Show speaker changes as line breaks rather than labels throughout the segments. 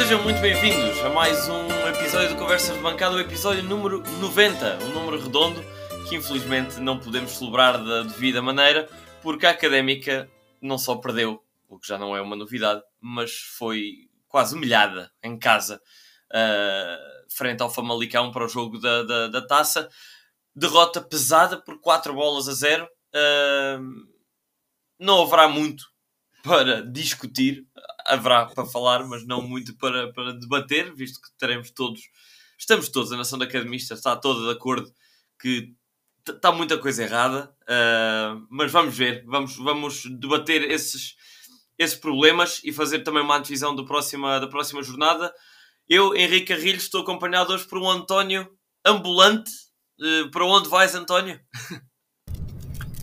sejam muito bem-vindos a mais um episódio de Conversas de Bancada, o episódio número 90, um número redondo que infelizmente não podemos celebrar da devida maneira, porque a Académica não só perdeu, o que já não é uma novidade, mas foi quase humilhada em casa, uh, frente ao Famalicão para o jogo da, da, da, taça. Derrota pesada por 4 bolas a 0. Uh, não haverá muito para discutir, haverá para falar, mas não muito para, para debater, visto que teremos todos, estamos todos, a nação de academistas está toda de acordo que está muita coisa errada, uh, mas vamos ver, vamos, vamos debater esses, esses problemas e fazer também uma antevisão do próxima, da próxima jornada. Eu, Henrique Carrilho, estou acompanhado hoje por um António ambulante. Uh, para onde vais, António?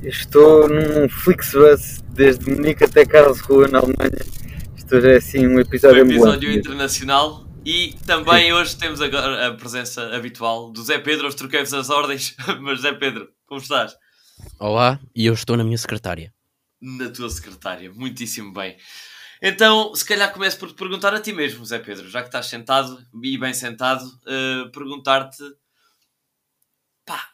Estou num Flixbus desde Munique até Karlsruhe, na Alemanha. É assim um episódio
Um episódio internacional. E também Sim. hoje temos agora a presença habitual do Zé Pedro. Hoje troquei-vos as ordens, mas Zé Pedro, como estás?
Olá, e eu estou na minha secretária.
Na tua secretária, muitíssimo bem. Então, se calhar começo por te perguntar a ti mesmo, Zé Pedro, já que estás sentado e bem sentado, uh, perguntar-te. Pá,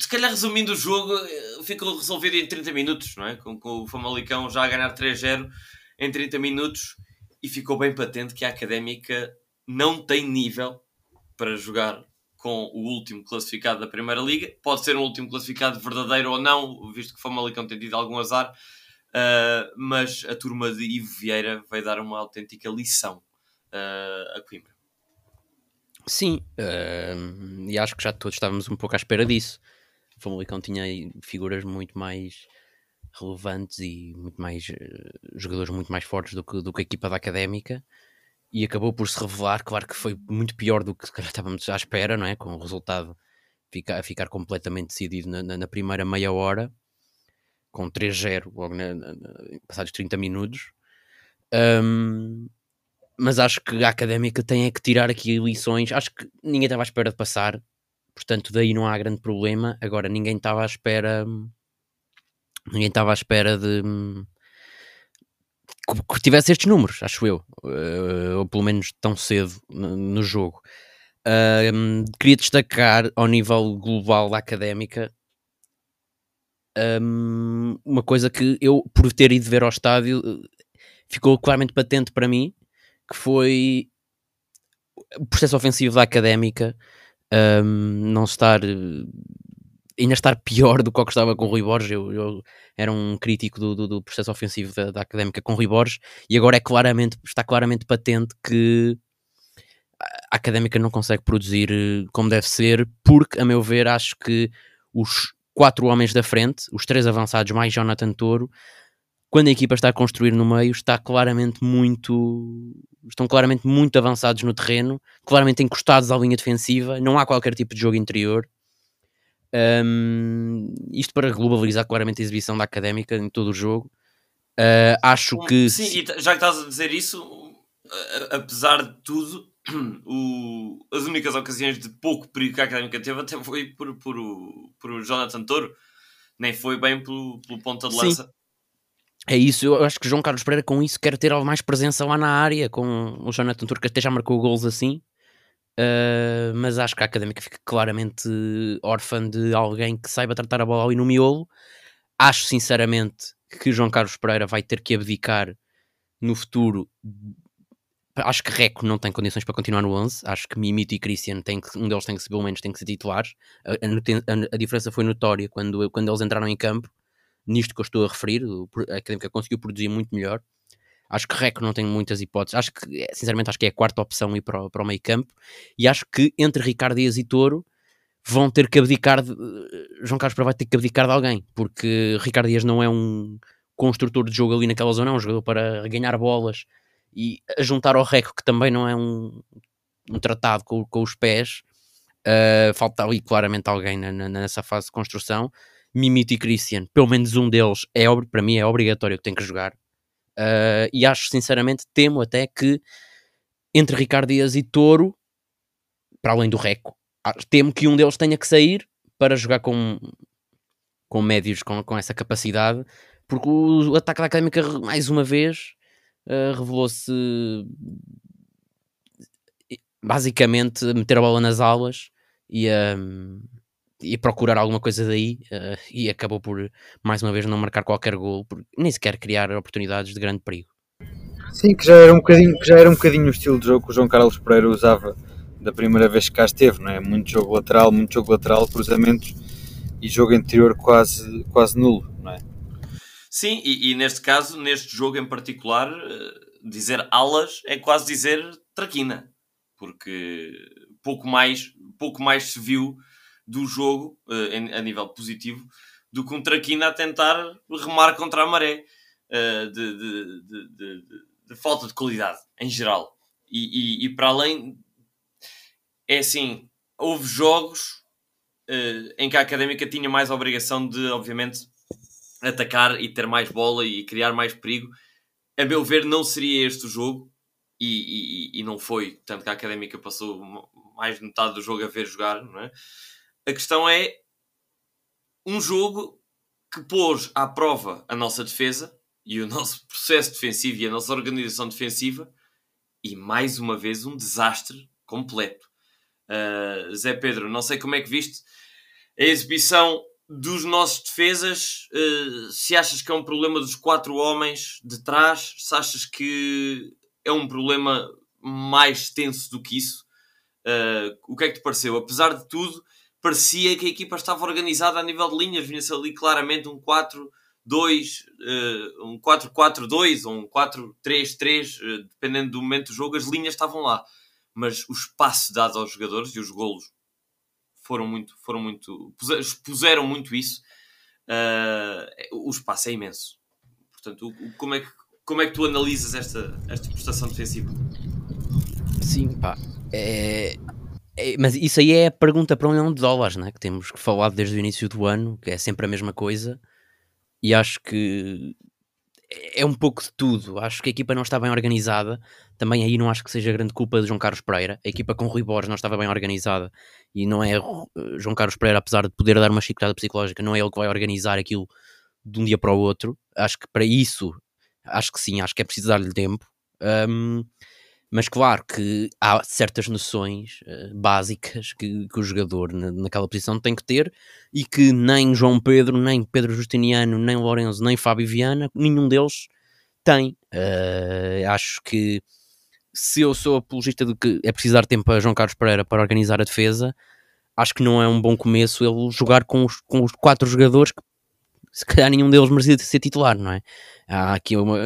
se calhar resumindo o jogo, eh, ficou resolvido em 30 minutos, não é? Com, com o Famalicão já a ganhar 3-0 em 30 minutos e ficou bem patente que a Académica não tem nível para jogar com o último classificado da Primeira Liga. Pode ser um último classificado verdadeiro ou não, visto que o Famalicão tem tido algum azar, uh, mas a turma de Ivo Vieira vai dar uma autêntica lição uh, a Coimbra.
Sim, uh, e acho que já todos estávamos um pouco à espera disso. O Famalicão tinha figuras muito mais relevantes e muito mais uh, jogadores muito mais fortes do que, do que a equipa da Académica e acabou por se revelar, claro que foi muito pior do que estávamos à espera, não é? Com o resultado ficar, ficar completamente decidido na, na, na primeira meia hora, com 3-0 logo na, passados 30 minutos. Um, mas acho que a Académica tem é que tirar aqui lições. Acho que ninguém estava à espera de passar, portanto, daí não há grande problema. Agora, ninguém estava à espera ninguém estava à espera de que tivesse estes números, acho eu, uh, ou pelo menos tão cedo no, jogo. Queria destacar ao nível global da académica um, uma coisa que eu, por ter ido ver ao estádio, ficou claramente patente para mim, que foi o processo ofensivo da académica um, não estar ainda estar pior do que eu estava com o Rui Borges. Eu, eu era um crítico do, do, do processo ofensivo da, da, académica com o Rui Borges e agora é claramente, está claramente patente que a académica não consegue produzir eh, como deve ser, porque, a meu ver, acho que os quatro homens da frente, os três avançados mais Jonathan Toro, quando a equipa está a construir no meio, está claramente muito. estão claramente muito avançados no terreno, claramente encostados à linha defensiva, não há qualquer tipo de jogo interior. Um, isto para globalizar claramente a exibição da académica em todo o jogo. Uh, acho que.
Sim, já que estás a dizer isso, apesar de tudo, o, as únicas ocasiões de pouco perigo que a académica teve até foi por, por, o, por o Jonathan Toro, nem foi bem pelo, pelo ponta de lança. Sim.
É isso, eu acho que João Carlos Pereira com isso quer ter mais presença lá na área, com o Jonathan Toro que até já marcou gols assim. Uh, mas acho que a académica fica claramente órfã de alguém que saiba tratar a bola ali no miolo. Acho sinceramente que João Carlos Pereira vai ter que abdicar no futuro. Acho que Reco não tem condições para continuar no 11. Acho que Mimito e Christian, tem que, um deles tem que ser, pelo menos, tem que ser titulares. A, a, a, diferença foi notória quando, quando eles entraram em campo. Nisto que eu estou a referir, a Académica conseguiu produzir muito melhor. Acho que Reco não tem muitas hipóteses. Acho que, é, sinceramente, acho que é a quarta opção ir para o, para o meio campo. E acho que entre Ricardo Dias e Toro vão ter que abdicar. De, João Carlos Pereira vai ter que abdicar de alguém, porque Ricardo Dias não é um construtor de jogo ali naquela zona, é um jogador para ganhar bolas e juntar ao Reco, que também não é um, um tratado com, com os pés. Uh, falta ali claramente alguém na, na, nessa fase de construção. Mimito e Christian, pelo menos um deles, é, para mim é obrigatório que tem que jogar. Uh, e acho sinceramente, temo até que entre Ricardo Dias e Touro, para além do Reco, temo que um deles tenha que sair para jogar com, com médios com, com essa capacidade, porque o, ataque da Académica, mais uma vez, uh, revelou-se basicamente meter a bola nas aulas e, um, e procurar alguma coisa daí uh, e acabou por mais uma vez não marcar qualquer gol, nem sequer criar oportunidades de grande perigo.
Sim, que já era um bocadinho, que já era um bocadinho o estilo de jogo que o João Carlos Pereira usava da primeira vez que cá esteve, não é? Muito jogo lateral, muito jogo lateral, cruzamentos e jogo interior quase, quase nulo, não é?
Sim, e, e neste caso, neste jogo em particular, eh, dizer alas é quase dizer traquina, porque pouco mais, pouco mais se viu do jogo uh, a nível positivo do que um traquina a tentar remar contra a maré uh, de, de, de, de, falta de qualidade em geral. E, e, e, para além, é assim, houve jogos uh, em que a académica tinha mais obrigação de, obviamente, atacar e ter mais bola e criar mais perigo. A meu ver, não seria este o jogo e, e, não foi. Tanto que a académica passou mais de metade do jogo a ver jogar, não é? A questão é um jogo que pôs à prova a nossa defesa e o nosso processo defensivo e a nossa organização defensiva e mais uma vez um desastre completo. Uh, Zé Pedro, não sei como é que viste a exibição dos nossos defesas. Uh, se achas que é um problema dos quatro homens de trás, se achas que é um problema mais tenso do que isso. Uh, o que é que te pareceu? Apesar de tudo, parecia que a equipa estava organizada a nível de linhas, vinha-se ali claramente um 4 2, uh, um 4-4-2 ou um 4-3-3, uh, dependendo do momento do jogo, as linhas estavam lá. Mas o espaço dado aos jogadores e os golos foram muito, foram muito, puseram muito isso. Uh, o espaço é imenso. Portanto, o, o, como, é que, como é que tu analisas esta, esta prestação defensiva?
Sim, pá. É, mas isso aí é a pergunta para um milhão de dólares, né? que temos que falar desde o início do ano, que é sempre a mesma coisa. E acho que é um pouco de tudo. Acho que a equipa não está bem organizada. Também aí não acho que seja grande culpa de João Carlos Pereira. A equipa com Rui Borges não estava bem organizada e não é João Carlos Pereira, apesar de poder dar uma chicotada psicológica, não é ele que vai organizar aquilo de um dia para o outro. Acho que para isso, acho que sim, acho que é preciso dar-lhe tempo. Um, mas claro que há certas noções uh, básicas que, que, o jogador na, naquela posição tem que ter e que nem João Pedro, nem Pedro Justiniano, nem Lourenço, nem Fábio Viana, nenhum deles tem. Uh, acho que se eu sou apologista de que é preciso dar tempo a João Carlos Pereira para organizar a defesa, acho que não é um bom começo ele jogar com os, com os quatro jogadores que se calhar nenhum deles merecia ser titular, não é? Há aqui uma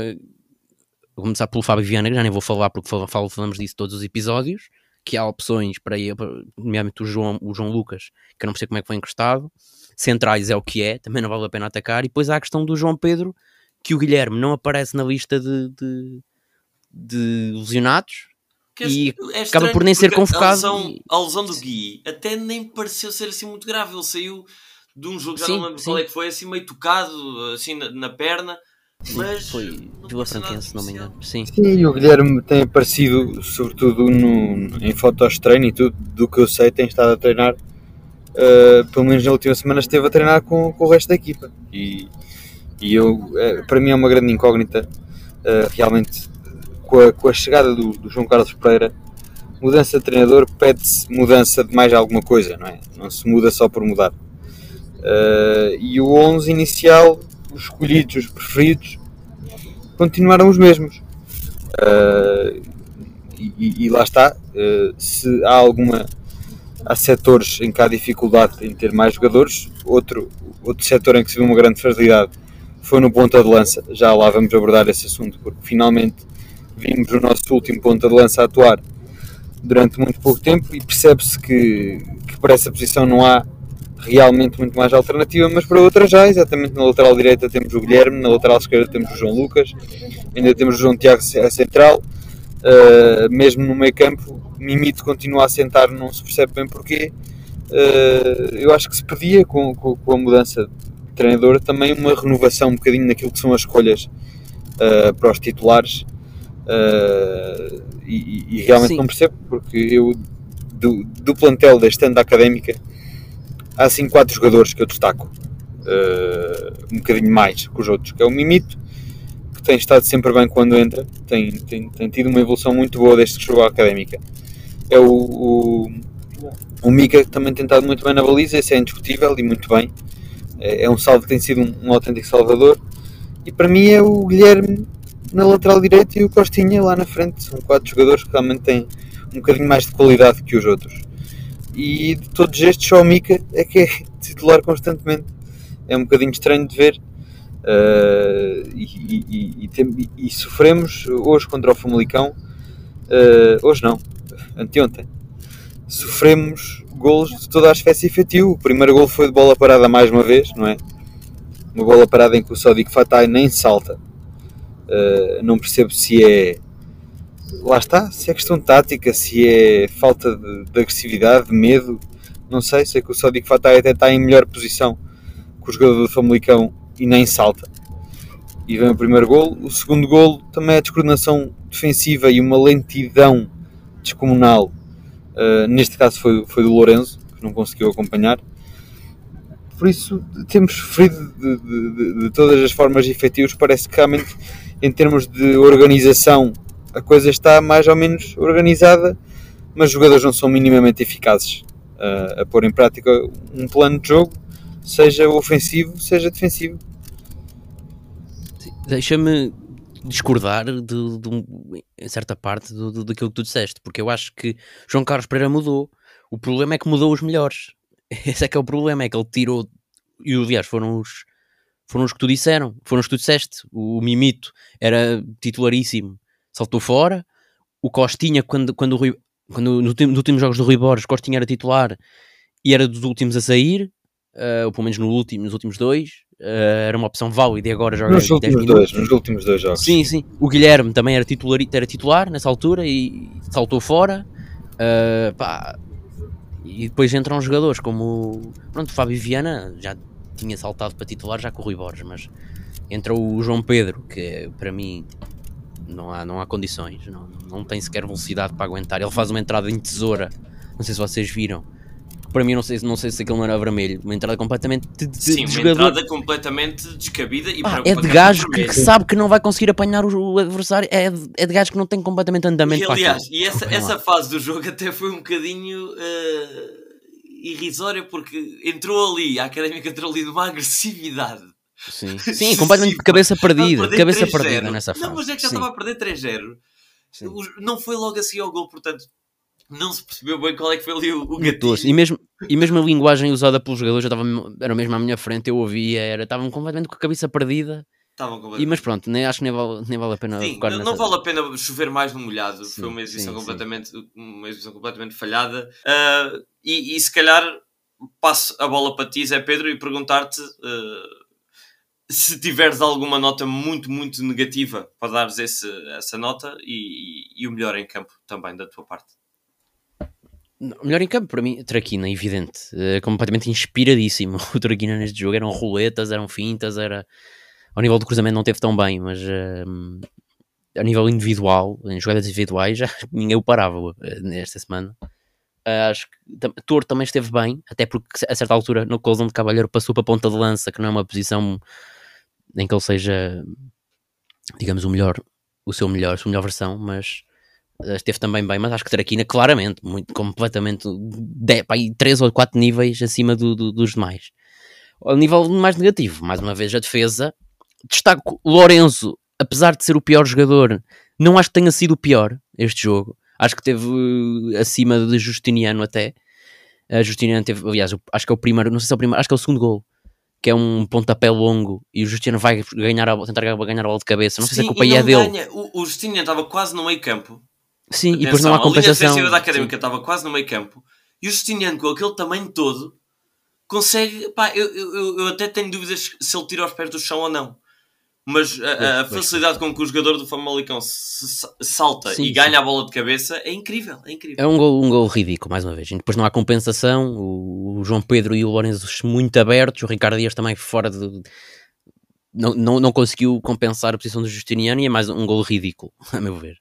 Vou começar pelo Fábio Viana, que já nem vou falar porque falo, falamos disso todos os episódios, que há opções para ir, nomeadamente o João, o João Lucas, que eu não percebo como é que foi encostado. Centrais é o que é, também não vale a pena atacar. E depois há a questão do João Pedro, que o Guilherme não aparece na lista de, de, de lesionados, que e é acaba por nem ser convocado. A
lesão, e... a lesão, do Gui até nem pareceu ser assim muito grave. Ele saiu de um jogo, já sim, não lembro sim. qual é que foi, assim meio tocado, assim na, na perna. Mas
foi Vila Franquense, se não me engano. Sim.
Sim, e o Guilherme tem aparecido, sobretudo no, em fotos de treino e tudo, do que eu sei, tem estado a treinar. Uh, pelo menos na última semana esteve a treinar com, com o resto da equipa. E, e eu, é, para mim é uma grande incógnita, uh, realmente, com a, com a chegada do, do, João Carlos Pereira, mudança de treinador pede-se mudança de mais alguma coisa, não é? Não se muda só por mudar. Uh, e o 11 inicial os escolhidos, os preferidos, continuaram os mesmos. Uh, e, e, lá está, uh, se há alguma há setores em que há dificuldade em ter mais jogadores, outro, outro setor em que se viu uma grande fragilidade foi no ponta de lança, já lá vamos abordar esse assunto, porque finalmente vimos o nosso último ponta de lança atuar durante muito pouco tempo e percebe-se que, que para essa posição não há realmente muito mais alternativa, mas para outras já, exatamente na lateral direita temos o Guilherme, na lateral esquerda temos o João Lucas, ainda temos o João Tiago a central, uh, mesmo no meio campo, Mimito continua a sentar, não se percebe bem porquê. Uh, eu acho que se pedia com, com, com, a mudança de treinador também uma renovação um bocadinho naquilo que são as escolhas uh, para os titulares. E, e, realmente Sim. não percebo, porque eu do, do plantel da estanda académica há assim quatro jogadores que eu destaco uh, um bocadinho mais que os outros, que é o Mimito, que tem estado sempre bem quando entra, tem, tem, tem tido uma evolução muito boa desde que chegou à Académica. é o, o, o Mika que também tem estado muito bem na baliza, esse é indiscutível e muito bem. É, é um salvo que tem sido um, um autêntico salvador. E para mim é o Guilherme na lateral direita e o Costinha lá na frente. São quatro jogadores que realmente têm um bocadinho mais de qualidade que os outros. E de todos estes, só o Mika é que é titular constantemente. É um bocadinho estranho de ver. Uh, e, e, e, tem, e, sofremos hoje contra o Famalicão. Uh, hoje não, anteontem. Sofremos golos de toda a espécie efetivo. O primeiro gol foi de bola parada mais uma vez, não é? Uma bola parada em que o Sodic Fatai nem salta. Uh, não percebo se é. Lá está, se é questão tática, se é falta de, de agressividade, de medo. Não sei, sei que o Sodic Fatai até está em melhor posição que o jogador do Famalicão e nem salta. E vem o primeiro gol. O segundo gol também é descoordenação defensiva e uma lentidão descomunal. Uh, neste caso foi, foi do Lourenço, que não conseguiu acompanhar. Por isso temos sofrido de, de, de, de todas as formas efetivas. Parece que realmente, em termos de organização, a coisa está mais ou menos organizada, mas os jogadores não são minimamente eficazes uh, a pôr em prática um plano de jogo, seja ofensivo, seja defensivo.
Deixa-me discordar de, de, em certa parte do, do, daquilo que tu disseste, porque eu acho que João Carlos Pereira mudou. O problema é que mudou os melhores. Esse é que é o problema, é que ele tirou. E aliás, foram os, foram os que tu disseram, foram os que tu disseste. O Mimito era titularíssimo, saltou fora. O Costinha, quando, quando, o Rui, quando no, nos últimos jogos do Rui Borges, Costinha era titular e era dos últimos a sair, uh, ou pelo menos no último, nos últimos dois. Uh, era uma opção válida e agora joga
nos últimos dois, nos últimos dois jogos.
Sim, sim. O Guilherme também era titular, era titular nessa altura e saltou fora. Uh, pá. E depois entram jogadores como pronto, o Fábio Viana já tinha saltado para titular já com o Rui Borges, mas entra o João Pedro, que para mim não há, não há condições, não, não tem sequer velocidade para aguentar. Ele faz uma entrada em tesoura, não sei se vocês viram, para mim não sei, não sei se aquilo não era vermelho, uma entrada completamente de, de,
Sim,
de
uma
jogador.
entrada completamente descabida e
Pá, é de gajo que, que, sabe que não vai conseguir apanhar o, o adversário, é de, é de gajo que não tem completamente andamento.
E, aliás, e essa, essa fase do jogo até foi um bocadinho uh, irrisória porque entrou ali, a académica entrou ali numa agressividade.
Sim, Sim completamente de cabeça perdida, cabeça perdida nessa fase.
Não, mas é que já
Sim.
estava a perder 3-0. Não foi logo assim ao gol, portanto não se percebeu bem qual é que foi ali o, o gatilho.
E mesmo, e mesmo a linguagem usada pelos jogadores já estava, era mesmo à minha frente, eu ouvia, era, estavam completamente com a cabeça perdida. E, mas pronto, nem, acho que nem vale, nem vale a pena
sim, não, não vale a pena chover mais no molhado. Sim, foi uma exibição, sim, completamente, uma exibição completamente falhada. Uh, e, e, se calhar passo a bola para ti, Zé Pedro, e perguntar-te uh, se tiveres alguma nota muito, muito negativa para dares esse, essa nota e, e, o melhor em campo também da tua parte.
Melhor em campo, para mim, Traquina, evidente. Uh, completamente inspiradíssimo. O Traquina neste jogo eram roletas, eram fintas, era. Ao nível do cruzamento não teve tão bem, mas uh, a nível individual, em jogadas individuais, já ninguém o parava uh, nesta semana. acho que Toro também esteve bem, até porque a certa altura no Colzão de Cavalheiro passou para a ponta de lança, que não é uma posição em que ele seja, digamos, o melhor, o seu melhor, a sua melhor versão, mas esteve também bem, mas acho que Traquina claramente, muito, completamente, de, pá, três ou quatro níveis acima do, do, dos demais. O nível mais negativo, mais uma vez a defesa, destaco Lorenzo, apesar de ser o pior jogador, não acho que tenha sido o pior este jogo, acho que teve uh, acima de Justiniano até, a Justiniano teve, aliás, acho que é o primeiro, não sei se é o primeiro, acho que é o segundo gol, que é um pontapé longo e o Justiniano vai ganhar a, tentar ganhar a bola de cabeça, não sei
Sim,
se a culpa é dele.
O, o Justiniano estava quase no meio campo,
Sim, Atenção, e depois não há compensação.
A linha defensiva da Académica estava quase no meio campo e o Justiniano, com aquele tamanho todo, consegue. Pá, eu, eu, eu até tenho dúvidas se ele tira os pés do chão ou não. Mas a, a facilidade com que o jogador do Famalicão salta sim, e ganha sim. a bola de cabeça é incrível, é incrível.
É um gol, um gol ridículo, mais uma vez. E depois não há compensação. O, o João Pedro e o Lourenço muito abertos. O Ricardo Dias também fora de. Não, não, não conseguiu compensar a posição do Justiniano e é mais um gol ridículo, a meu ver.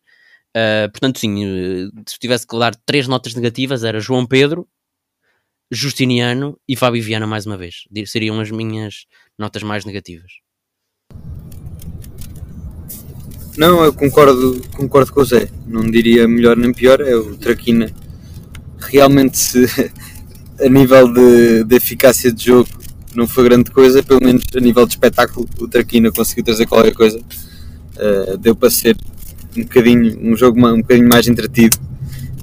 Uh, portanto, sim, se tivesse que dar três notas negativas, era João Pedro, Justiniano e Fábio Viana mais uma vez. Seriam as minhas notas mais negativas.
Não, eu concordo, concordo com o Zé. Não diria melhor nem pior. É o Traquina realmente se, a nível de, de, eficácia de jogo não foi grande coisa, pelo menos a nível de espetáculo o Traquina conseguiu trazer qualquer coisa. Uh, deu para ser um bocadinho, um jogo um bocadinho mais entretido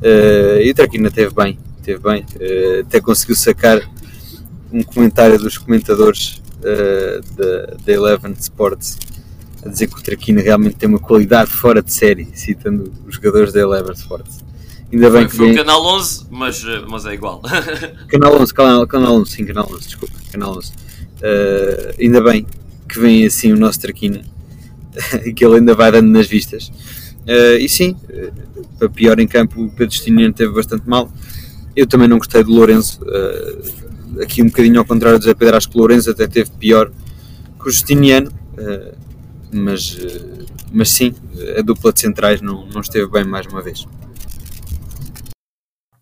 uh, e o Traquina teve bem, teve bem, uh, até conseguiu sacar um comentário dos comentadores da, da Eleven Sports a dizer que o Traquina realmente tem uma qualidade fora de série, citando os jogadores da Eleven Sports.
Ainda bem foi, que foi vem... Canal 11, mas, mas é igual.
canal 11, canal, canal 11, sim, Canal 11, desculpa, Canal 11. Uh, ainda bem que vem assim o nosso Traquina e que ele ainda vai dando nas vistas. Uh, e sim, uh, para pior em campo, o Pedro Justiniano teve bastante mal. Eu também não gostei do Lourenço. Uh, aqui um bocadinho ao contrário do Zé Pedro, acho que o Lourenço até teve pior que o Justiniano. Mas, mas sim, a dupla de centrais não, não esteve bem mais uma vez.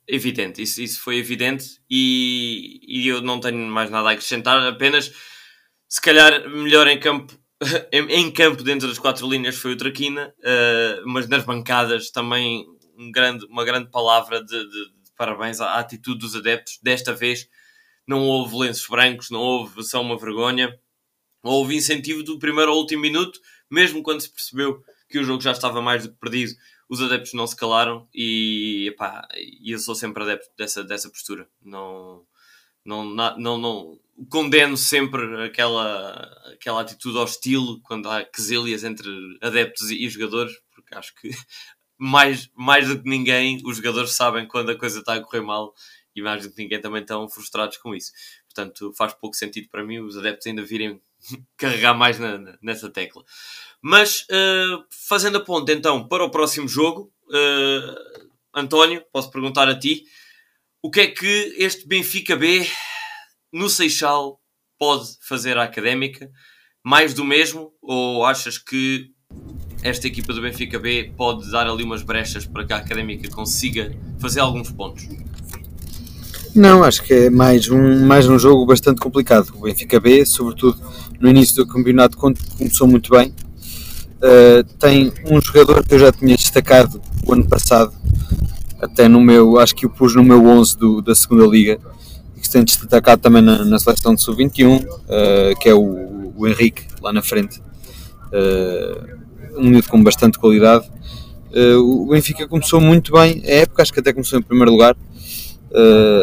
Evidente, isso, isso foi evidente e, e eu não tenho mais nada a acrescentar, apenas se calhar melhor em campo em, em, campo dentro das quatro linhas foi o Traquina, uh, mas nas bancadas também um grande, uma grande palavra de, de, de, parabéns à atitude dos adeptos. Desta vez não houve lenços brancos, não houve só uma vergonha, houve incentivo do primeiro ao último minuto, mesmo quando se percebeu que o jogo já estava mais do que perdido, os adeptos não se calaram e epá, eu sou sempre adepto dessa, dessa postura. Não, não, não, não, condeno sempre aquela, aquela atitude hostil quando há quesilhas entre adeptos e, e jogadores, porque acho que mais, mais do que ninguém os jogadores sabem quando a coisa está a correr mal e mais do que ninguém também estão frustrados com isso. Portanto, faz pouco sentido para mim os adeptos ainda virem carregar mais na, nessa tecla. Mas, uh, fazendo a ponte então para o próximo jogo, uh, António, posso perguntar a ti, o que é que este Benfica B no Seixal pode fazer a académica? Mais do mesmo? Ou achas que esta equipa do Benfica B pode dar ali umas brechas para que a académica consiga fazer alguns pontos?
Não, acho que é mais um, mais um jogo bastante complicado. O Benfica B, sobretudo no início do campeonato, começou muito bem. Uh, tem um jogador que eu já tinha destacado o ano passado, até no meu, acho que o pus no meu 11 do, da segunda liga, que se tem destacado também na, na seleção de sub-21, uh, eh, que é o, o, Henrique, lá na frente. Uh, um miúdo com bastante qualidade. O Benfica começou muito bem a época, acho que até começou em primeiro lugar.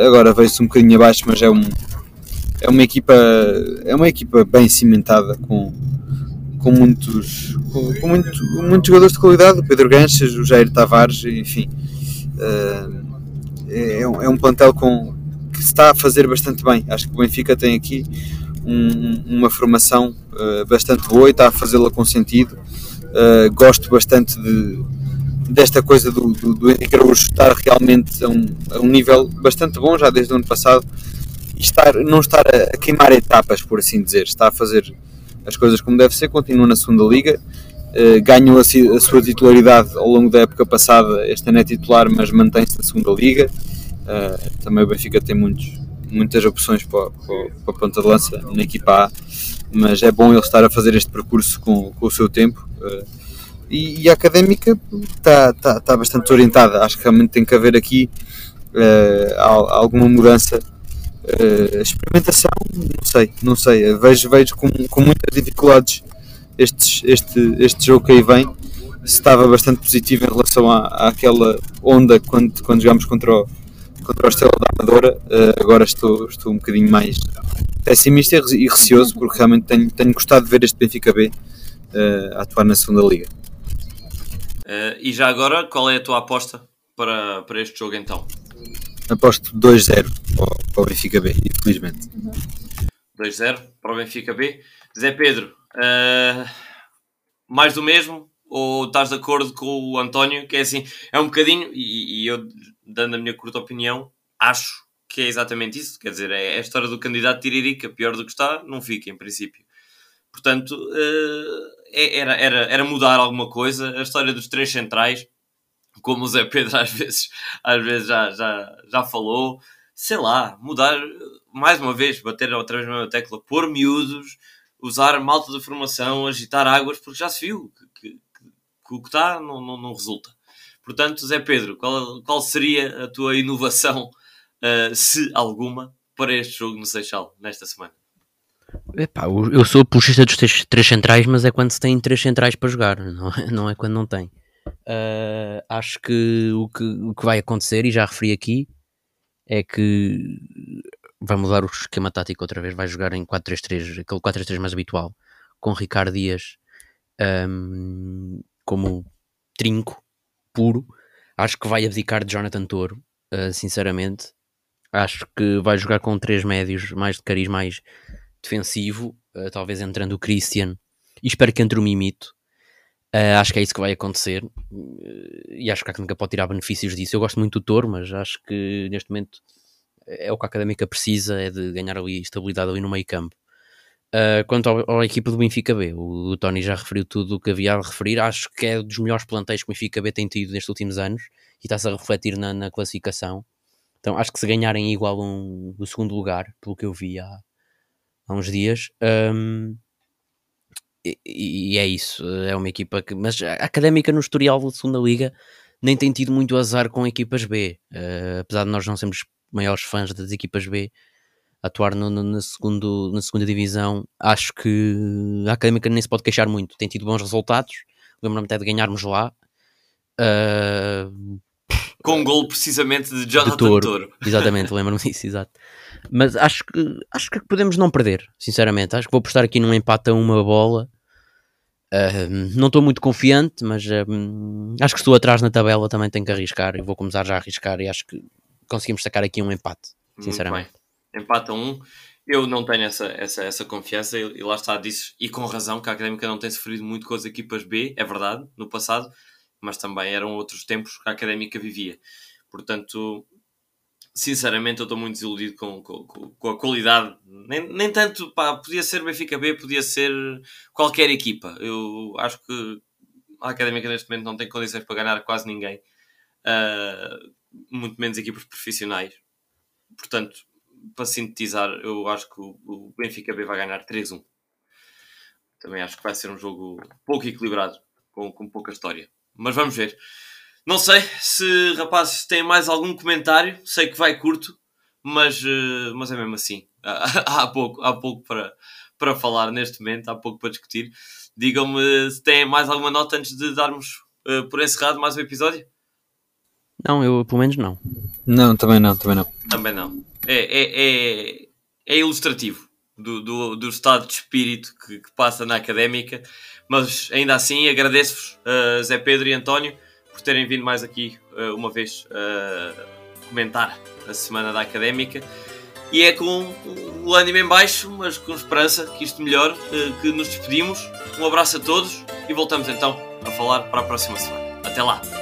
Agora veio-se um bocadinho abaixo, mas é, um, é, uma equipa, é uma equipa bem cimentada, com, com muitos, com, com muito, muitos jogadores de qualidade, o Pedro Ganchas, o Jair Tavares, enfim. é, é um plantel com, que está a fazer bastante bem. Acho que o Benfica tem aqui um, uma formação uh, bastante boa e está a fazê-la com sentido. Uh, gosto bastante de, desta coisa do, do, do Henrique Araújo estar realmente a um, a um, nível bastante bom já desde o ano passado e estar, não estar a, a, queimar etapas, por assim dizer. Está a fazer as coisas como deve ser, continua na segunda liga. Uh, ganhou a, a, sua titularidade ao longo da época passada. Este ano é titular, mas mantém-se na segunda liga. Uh, também o Benfica tem muitos, muitas opções para, para, para a ponta de lança na equipa A, mas é bom ele estar a fazer este percurso com, com o seu tempo. Uh, e, e, a académica está, está, está bastante orientada. Acho que realmente tem que haver aqui uh, alguma mudança. experimentação, não sei, não sei. Vejo, vejo com, com muitas dificuldades este, este, este jogo que aí vem estava bastante positivo em relação à, àquela onda quando, quando jogámos contra o, contra o Estrela da Amadora, uh, agora estou, estou um bocadinho mais pessimista e receoso, porque realmente tenho, tenho gostado de ver este Benfica B uh, atuar na segunda Liga.
Uh, e já agora, qual é a tua aposta para, para este jogo então?
Aposto 2-0 para, o Benfica B, infelizmente.
2-0 para o Benfica B. Zé Pedro, mais do mesmo? Ou estás de acordo com o António? Que é assim, é um bocadinho, e, e eu dando a minha curta opinião, acho que é exatamente isso. Quer dizer, é a história do candidato Tiririca, pior do que está, não fica, em princípio. Portanto, uh, era, era, era mudar alguma coisa. A história dos três centrais, como o Zé Pedro às vezes, às vezes já, já, já falou, sei lá, mudar mais uma vez, bater outra vez na mesma tecla, pôr miúdos, usar malta de formação, agitar águas, porque já se viu que, que, que o que está não, não, não resulta. Portanto, Zé Pedro, qual, qual seria a tua inovação, uh, se alguma, para este jogo no Seixal, nesta semana?
Epá, eu sou puxista dos três, três, centrais, mas é quando se tem três centrais para jogar, não é, não é quando não tem. Uh, acho que o, que o que vai acontecer, e já referi aqui, é que vai mudar o esquema tático outra vez, vai jogar em 4-3-3, aquele 4-3-3 mais habitual, com Ricardo Dias um, como trinco puro. Acho que vai abdicar de Jonathan Toro, uh, sinceramente. Acho que vai jogar com três médios, mais de cariz, mais defensivo, uh, talvez entrando o Christian e espero que entre o Mimito. Uh, acho que é isso que vai acontecer e acho que a Académica pode tirar benefícios disso. Eu gosto muito do Toro, mas acho que neste momento é o que a Académica precisa, é de ganhar ali estabilidade ali no meio campo. Uh, quanto à equipa do Benfica B, o, o, Tony já referiu tudo o que havia a referir. Acho que é dos melhores plantéis que o Benfica B tem tido nestes últimos anos e está-se a refletir na, na, classificação. Então acho que se ganharem igual um, o segundo lugar, pelo que eu vi há, há uns dias. Um, e, e, é isso, é uma equipa que. Mas a académica no historial da segunda liga nem tem tido muito azar com equipas B, uh, apesar de nós não sermos maiores fãs das equipas B atuar no, no, na, segundo, na segunda divisão, acho que a Académica nem se pode queixar muito. Tem tido bons resultados. Lembro-me até de ganharmos lá. Uh,
com um gol precisamente de Jonathan de Toro. Toro.
Exatamente, lembro-me disso, exato. Mas acho que, acho que podemos não perder, sinceramente. Acho que vou apostar aqui num empate a uma bola. Uh, não estou muito confiante, mas uh, acho que estou atrás na tabela, também tenho que arriscar e vou começar já a arriscar e acho que conseguimos sacar aqui um empate, sinceramente
empata um. Eu não tenho essa, essa, essa confiança e, lá está, disse, e com razão, que a Académica não tem sofrido muito com as equipas B, é verdade, no passado, mas também eram outros tempos que a Académica vivia. Portanto, sinceramente, eu estou muito desiludido com, com, com a qualidade. Nem, nem tanto, pá, podia ser Benfica B, podia ser qualquer equipa. Eu acho que a Académica neste momento não tem condições para ganhar quase ninguém, uh, muito menos equipas profissionais. Portanto, para sintetizar, eu acho que o Benfica B vai ganhar 3-1. Também acho que vai ser um jogo pouco equilibrado, com, com pouca história. Mas vamos ver. Não sei se rapazes têm mais algum comentário. Sei que vai curto, mas, uh, mas é mesmo assim. há pouco, há pouco para, para falar neste momento, há pouco para discutir. Digam-me se têm mais alguma nota antes de darmos uh, por encerrado mais um episódio.
Não, eu pelo menos não.
Não, também não, também não.
Também não é, é, é, é ilustrativo do, do, do, estado de espírito que, que, passa na académica. Mas ainda assim agradeço-vos, uh, Zé Pedro e António, por terem vindo mais aqui uh, uma vez uh, comentar a semana da académica. E é com o ânimo em baixo, mas com esperança que isto melhore, que nos despedimos. Um abraço a todos e voltamos então a falar para a próxima semana. Até lá!